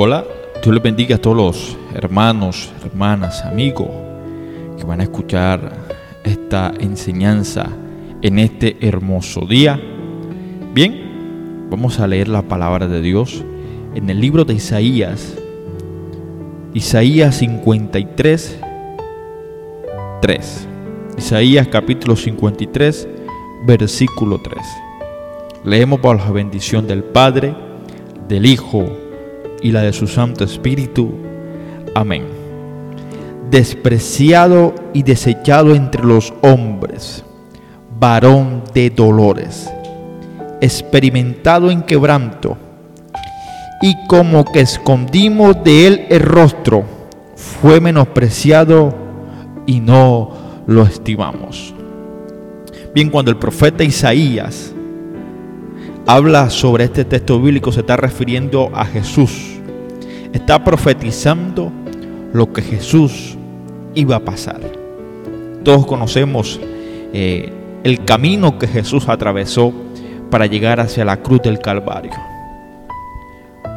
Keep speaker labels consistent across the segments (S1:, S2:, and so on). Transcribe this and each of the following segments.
S1: Hola, Dios les bendiga a todos los hermanos, hermanas, amigos que van a escuchar esta enseñanza en este hermoso día. Bien, vamos a leer la palabra de Dios en el libro de Isaías, Isaías 53, 3. Isaías capítulo 53, versículo 3. Leemos por la bendición del Padre, del Hijo y la de su Santo Espíritu. Amén. Despreciado y desechado entre los hombres, varón de dolores, experimentado en quebranto, y como que escondimos de él el rostro, fue menospreciado y no lo estimamos. Bien, cuando el profeta Isaías habla sobre este texto bíblico, se está refiriendo a Jesús. Está profetizando lo que Jesús iba a pasar. Todos conocemos eh, el camino que Jesús atravesó para llegar hacia la cruz del Calvario.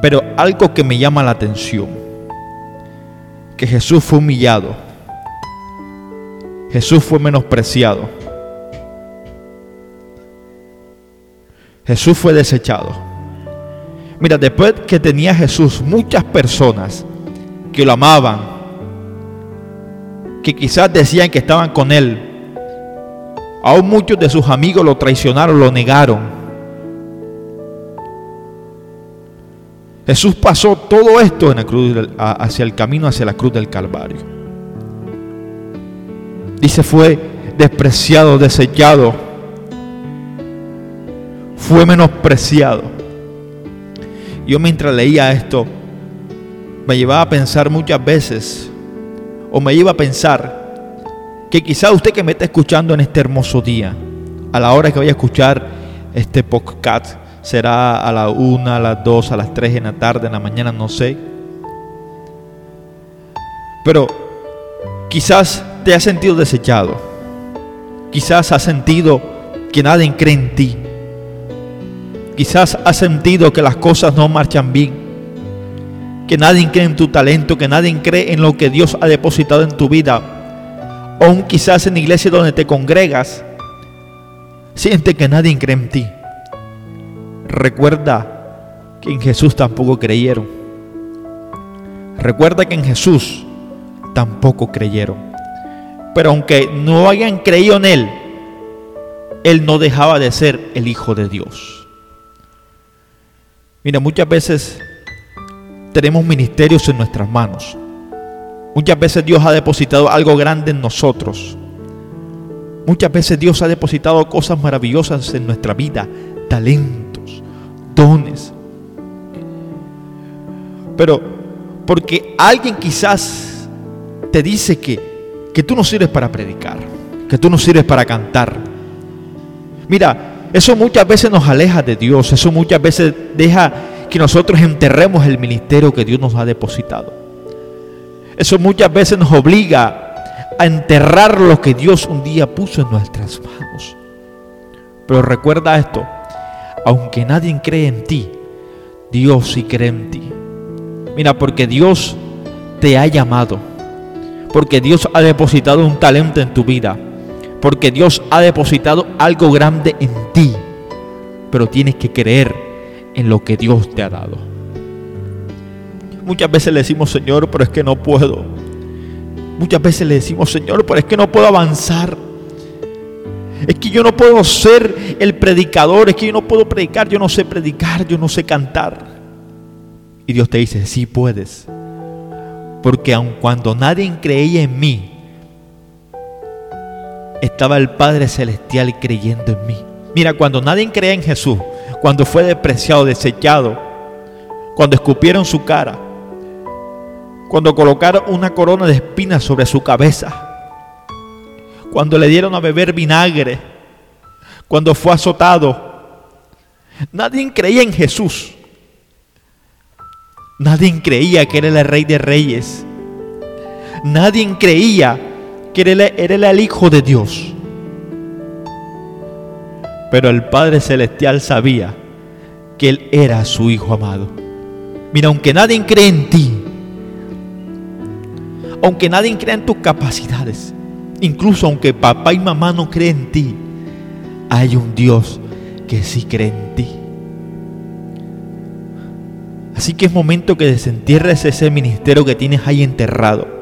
S1: Pero algo que me llama la atención, que Jesús fue humillado, Jesús fue menospreciado, Jesús fue desechado. Mira, después que tenía Jesús muchas personas que lo amaban, que quizás decían que estaban con él, aún muchos de sus amigos lo traicionaron, lo negaron. Jesús pasó todo esto en la cruz, hacia el camino hacia la cruz del Calvario. Dice, fue despreciado, desechado fue menospreciado. Yo mientras leía esto, me llevaba a pensar muchas veces, o me iba a pensar, que quizá usted que me está escuchando en este hermoso día, a la hora que vaya a escuchar este podcast, será a la una, a las dos, a las tres en la tarde, en la mañana, no sé. Pero quizás te has sentido desechado. Quizás has sentido que nadie cree en ti. Quizás has sentido que las cosas no marchan bien, que nadie cree en tu talento, que nadie cree en lo que Dios ha depositado en tu vida. Aún quizás en la iglesia donde te congregas, siente que nadie cree en ti. Recuerda que en Jesús tampoco creyeron. Recuerda que en Jesús tampoco creyeron. Pero aunque no hayan creído en Él, Él no dejaba de ser el Hijo de Dios. Mira, muchas veces tenemos ministerios en nuestras manos. Muchas veces Dios ha depositado algo grande en nosotros. Muchas veces Dios ha depositado cosas maravillosas en nuestra vida, talentos, dones. Pero porque alguien quizás te dice que, que tú no sirves para predicar, que tú no sirves para cantar. Mira, eso muchas veces nos aleja de Dios, eso muchas veces deja que nosotros enterremos el ministerio que Dios nos ha depositado. Eso muchas veces nos obliga a enterrar lo que Dios un día puso en nuestras manos. Pero recuerda esto, aunque nadie cree en ti, Dios sí cree en ti. Mira, porque Dios te ha llamado, porque Dios ha depositado un talento en tu vida porque Dios ha depositado algo grande en ti. Pero tienes que creer en lo que Dios te ha dado. Muchas veces le decimos, Señor, pero es que no puedo. Muchas veces le decimos, Señor, pero es que no puedo avanzar. Es que yo no puedo ser el predicador, es que yo no puedo predicar, yo no sé predicar, yo no sé cantar. Y Dios te dice, sí puedes. Porque aun cuando nadie creía en mí, estaba el Padre Celestial creyendo en mí. Mira, cuando nadie creía en Jesús, cuando fue despreciado, desechado, cuando escupieron su cara, cuando colocaron una corona de espinas sobre su cabeza, cuando le dieron a beber vinagre, cuando fue azotado, nadie creía en Jesús. Nadie creía que era el rey de reyes. Nadie creía que era el Hijo de Dios. Pero el Padre Celestial sabía que Él era su Hijo amado. Mira, aunque nadie cree en ti, aunque nadie cree en tus capacidades, incluso aunque papá y mamá no creen en ti, hay un Dios que sí cree en ti. Así que es momento que desentierres ese ministerio que tienes ahí enterrado.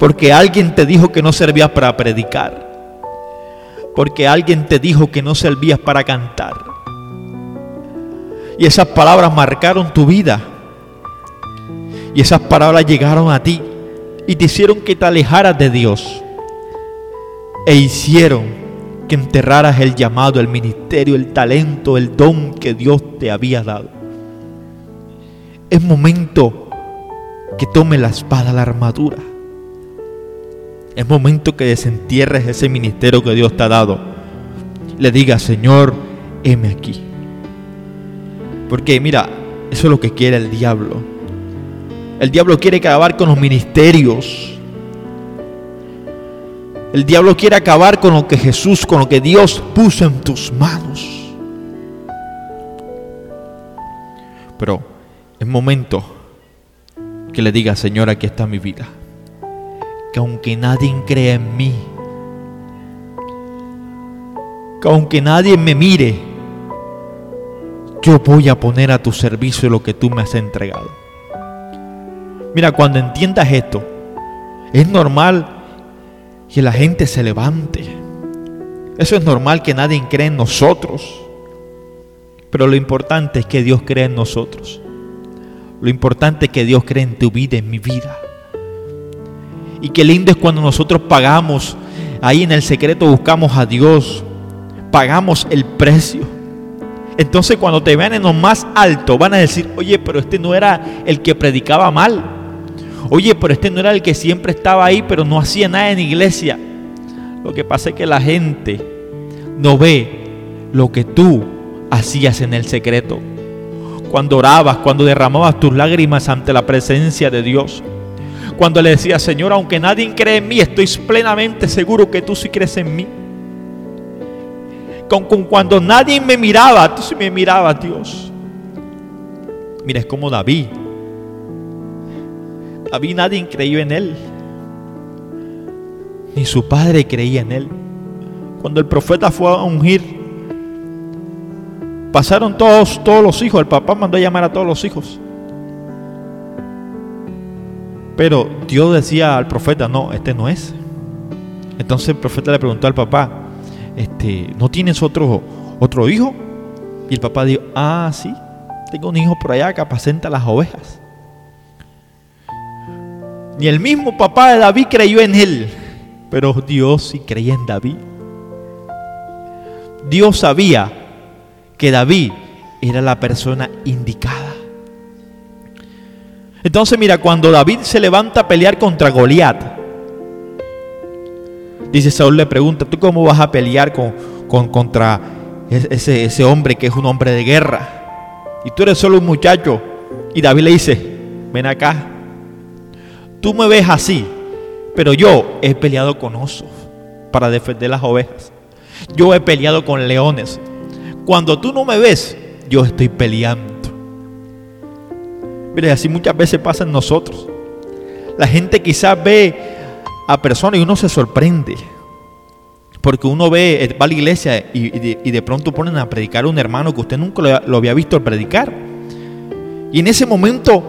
S1: Porque alguien te dijo que no servías para predicar. Porque alguien te dijo que no servías para cantar. Y esas palabras marcaron tu vida. Y esas palabras llegaron a ti y te hicieron que te alejaras de Dios. E hicieron que enterraras el llamado, el ministerio, el talento, el don que Dios te había dado. Es momento que tome la espada, la armadura. Es momento que desentierres ese ministerio que Dios te ha dado. Le diga, Señor, heme aquí. Porque mira, eso es lo que quiere el diablo. El diablo quiere acabar con los ministerios. El diablo quiere acabar con lo que Jesús, con lo que Dios puso en tus manos. Pero es momento que le diga, Señor, aquí está mi vida. Que aunque nadie crea en mí, que aunque nadie me mire, yo voy a poner a tu servicio lo que tú me has entregado. Mira, cuando entiendas esto, es normal que la gente se levante. Eso es normal que nadie cree en nosotros. Pero lo importante es que Dios cree en nosotros. Lo importante es que Dios cree en tu vida, en mi vida. Y qué lindo es cuando nosotros pagamos, ahí en el secreto buscamos a Dios, pagamos el precio. Entonces cuando te vean en lo más alto van a decir, oye, pero este no era el que predicaba mal. Oye, pero este no era el que siempre estaba ahí, pero no hacía nada en iglesia. Lo que pasa es que la gente no ve lo que tú hacías en el secreto cuando orabas, cuando derramabas tus lágrimas ante la presencia de Dios. Cuando le decías, Señor, aunque nadie cree en mí, estoy plenamente seguro que tú sí crees en mí. Con, cuando nadie me miraba, tú sí me mirabas, Dios. Mira, es como David. David nadie creyó en él. Ni su padre creía en él. Cuando el profeta fue a ungir Pasaron todos, todos los hijos. El papá mandó a llamar a todos los hijos. Pero Dios decía al profeta, no, este no es. Entonces el profeta le preguntó al papá, este, ¿no tienes otro, otro hijo? Y el papá dijo, ah, sí, tengo un hijo por allá que apacenta las ovejas. Ni el mismo papá de David creyó en él, pero Dios sí creía en David. Dios sabía que David era la persona indicada. Entonces mira, cuando David se levanta a pelear contra Goliat, dice Saúl le pregunta, ¿tú cómo vas a pelear con, con, contra ese, ese hombre que es un hombre de guerra? Y tú eres solo un muchacho. Y David le dice, ven acá, tú me ves así, pero yo he peleado con osos para defender las ovejas. Yo he peleado con leones. Cuando tú no me ves, yo estoy peleando. Mire, así muchas veces pasa en nosotros. La gente quizás ve a personas y uno se sorprende. Porque uno ve, eh, va a la iglesia y, de, pronto ponen a predicar a un hermano que usted nunca lo, había visto predicar. Y en ese momento,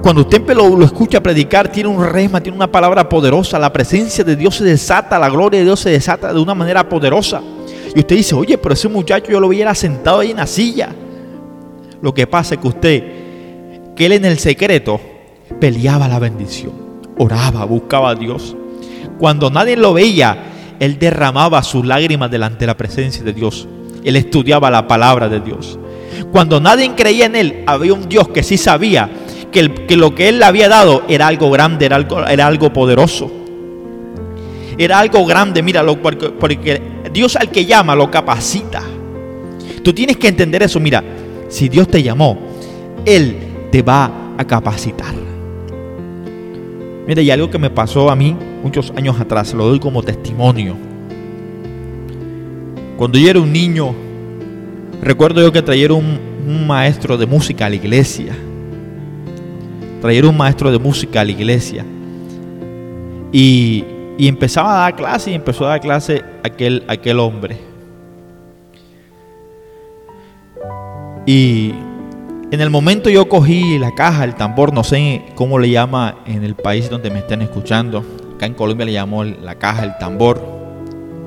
S1: cuando usted lo, lo, escucha predicar, tiene un rema, tiene una palabra poderosa. La presencia de Dios se desata, la gloria de Dios se desata de una manera poderosa. Y usted dice, oye, pero ese muchacho yo lo hubiera sentado ahí en la silla. Lo que pasa es que usted, que él en el secreto peleaba la bendición, oraba, buscaba a Dios. Cuando nadie lo veía, él derramaba sus lágrimas delante de la presencia de Dios. Él estudiaba la palabra de Dios. Cuando nadie creía en él, había un Dios que sí sabía que, lo que él le había dado era algo grande, era algo, poderoso. Era algo grande, porque, porque Dios al que llama lo capacita. Tú tienes que entender eso. Mira, si Dios te llamó, Él te va a capacitar. Mira, y algo que me pasó a mí muchos años atrás, lo doy como testimonio. Cuando yo era un niño, recuerdo yo que trajeron un maestro de música a la iglesia. Trajeron un maestro de música a la iglesia. Y, y empezaba a dar clase y empezó a dar clase aquel, aquel hombre. Y en el momento yo cogí la caja, el tambor, no sé cómo le llama en el país donde me estén escuchando. Acá en Colombia le llamó la caja, el tambor.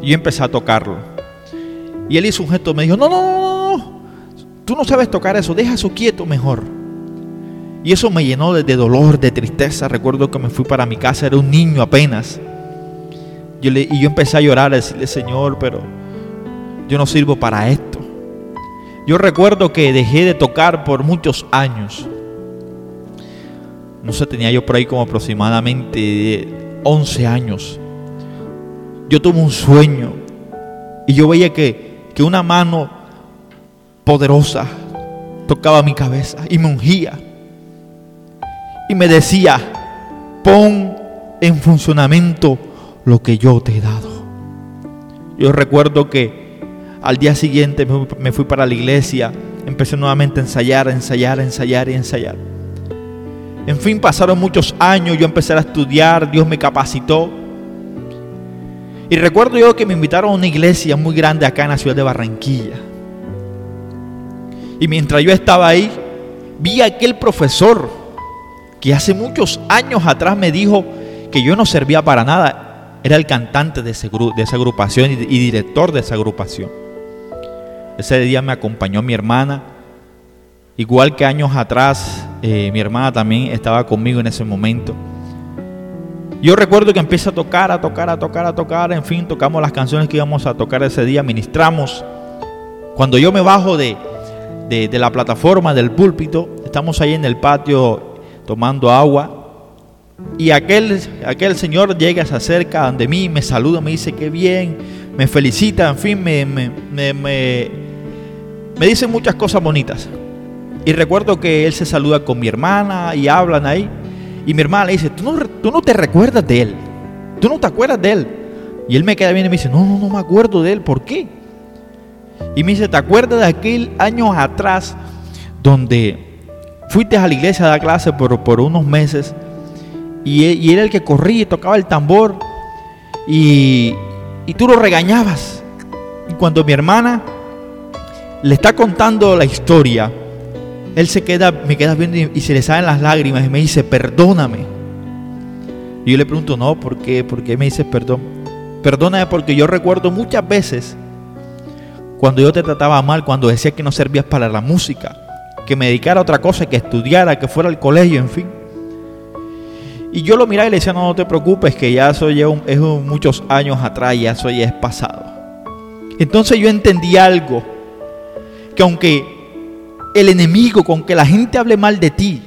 S1: Y yo empecé a tocarlo. Y él hizo un gesto, me dijo, no, no, no, no, tú no sabes tocar eso, deja eso quieto mejor. Y eso me llenó de, dolor, de tristeza. Recuerdo que me fui para mi casa, era un niño apenas. y yo empecé a llorar, a decirle, Señor, pero yo no sirvo para esto. Yo recuerdo que dejé de tocar por muchos años. No sé, tenía yo por ahí como aproximadamente 11 años. Yo tuve un sueño y yo veía que, que una mano poderosa tocaba mi cabeza y me ungía y me decía, pon en funcionamiento lo que yo te he dado. Yo recuerdo que al día siguiente me fui para la iglesia, empecé nuevamente a ensayar, a ensayar, a ensayar y ensayar. En fin, pasaron muchos años, yo empecé a estudiar, Dios me capacitó. Y recuerdo yo que me invitaron a una iglesia muy grande acá en la ciudad de Barranquilla. Y mientras yo estaba ahí, vi a aquel profesor que hace muchos años atrás me dijo que yo no servía para nada. Era el cantante de, de esa agrupación y, director de esa agrupación. Ese día me acompañó mi hermana. Igual que años atrás, eh, mi hermana también estaba conmigo en ese momento. Yo recuerdo que empieza a tocar, a tocar, a tocar, a tocar. En fin, tocamos las canciones que íbamos a tocar ese día, ministramos. Cuando yo me bajo de, de la plataforma del púlpito, estamos ahí en el patio tomando agua. Y aquel, aquel señor llega, se acerca ante mí, me saluda, me dice que bien, me felicita, en fin, me, me, dice muchas cosas bonitas. Y recuerdo que él se saluda con mi hermana y hablan ahí. Y mi hermana le dice, ¿Tú no, tú no te recuerdas de él, tú no te acuerdas de él. Y él me queda bien y me dice, no, no, no me acuerdo de él, ¿por qué? Y me dice, ¿te acuerdas de aquel año atrás donde fuiste a la iglesia a dar clase por, por unos meses y, y, era el que corría y tocaba el tambor y, y tú lo regañabas. Y cuando mi hermana le está contando la historia, él se queda, me queda viendo y, se le salen las lágrimas y me dice, perdóname. Yo le pregunto, no, ¿por qué? ¿Por qué me dices perdón? Perdóname porque yo recuerdo muchas veces cuando yo te trataba mal, cuando decía que no servías para la música, que me dedicara a otra cosa, que estudiara, que fuera al colegio, en fin. Y yo lo miraba y le decía, no, no te preocupes, que ya eso ya es muchos años atrás, ya eso ya es pasado. Entonces yo entendí algo, que aunque el enemigo, con que la gente hable mal de ti,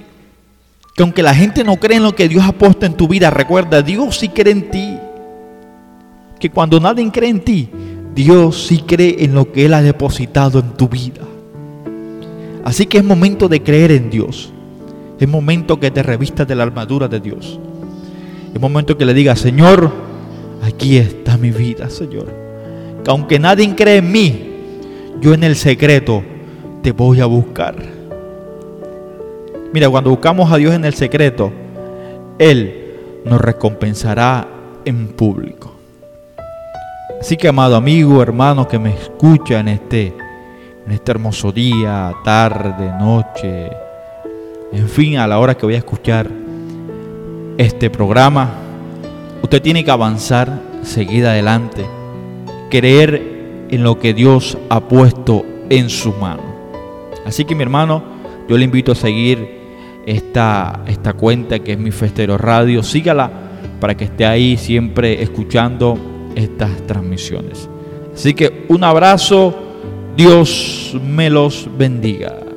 S1: que aunque la gente no cree en lo que Dios ha puesto en tu vida, recuerda, Dios sí cree en ti. Que cuando nadie cree en ti, Dios sí cree en lo que Él ha depositado en tu vida. Así que es momento de creer en Dios. Es momento que te revistas de la armadura de Dios. Es momento que le digas, Señor, aquí está mi vida, Señor. Que aunque nadie cree en mí, yo en el secreto te voy a buscar. Mira, cuando buscamos a Dios en el secreto, Él nos recompensará en público. Así que, amado amigo, hermano que me escucha en este en este hermoso día, tarde, noche, en fin, a la hora que voy a escuchar este programa, usted tiene que avanzar, seguir adelante, creer en lo que Dios ha puesto en su mano. Así que mi hermano, yo le invito a seguir esta, esta cuenta que es mi Festero Radio. Sígala para que esté ahí siempre escuchando estas transmisiones. Así que un abrazo Dios me los bendiga.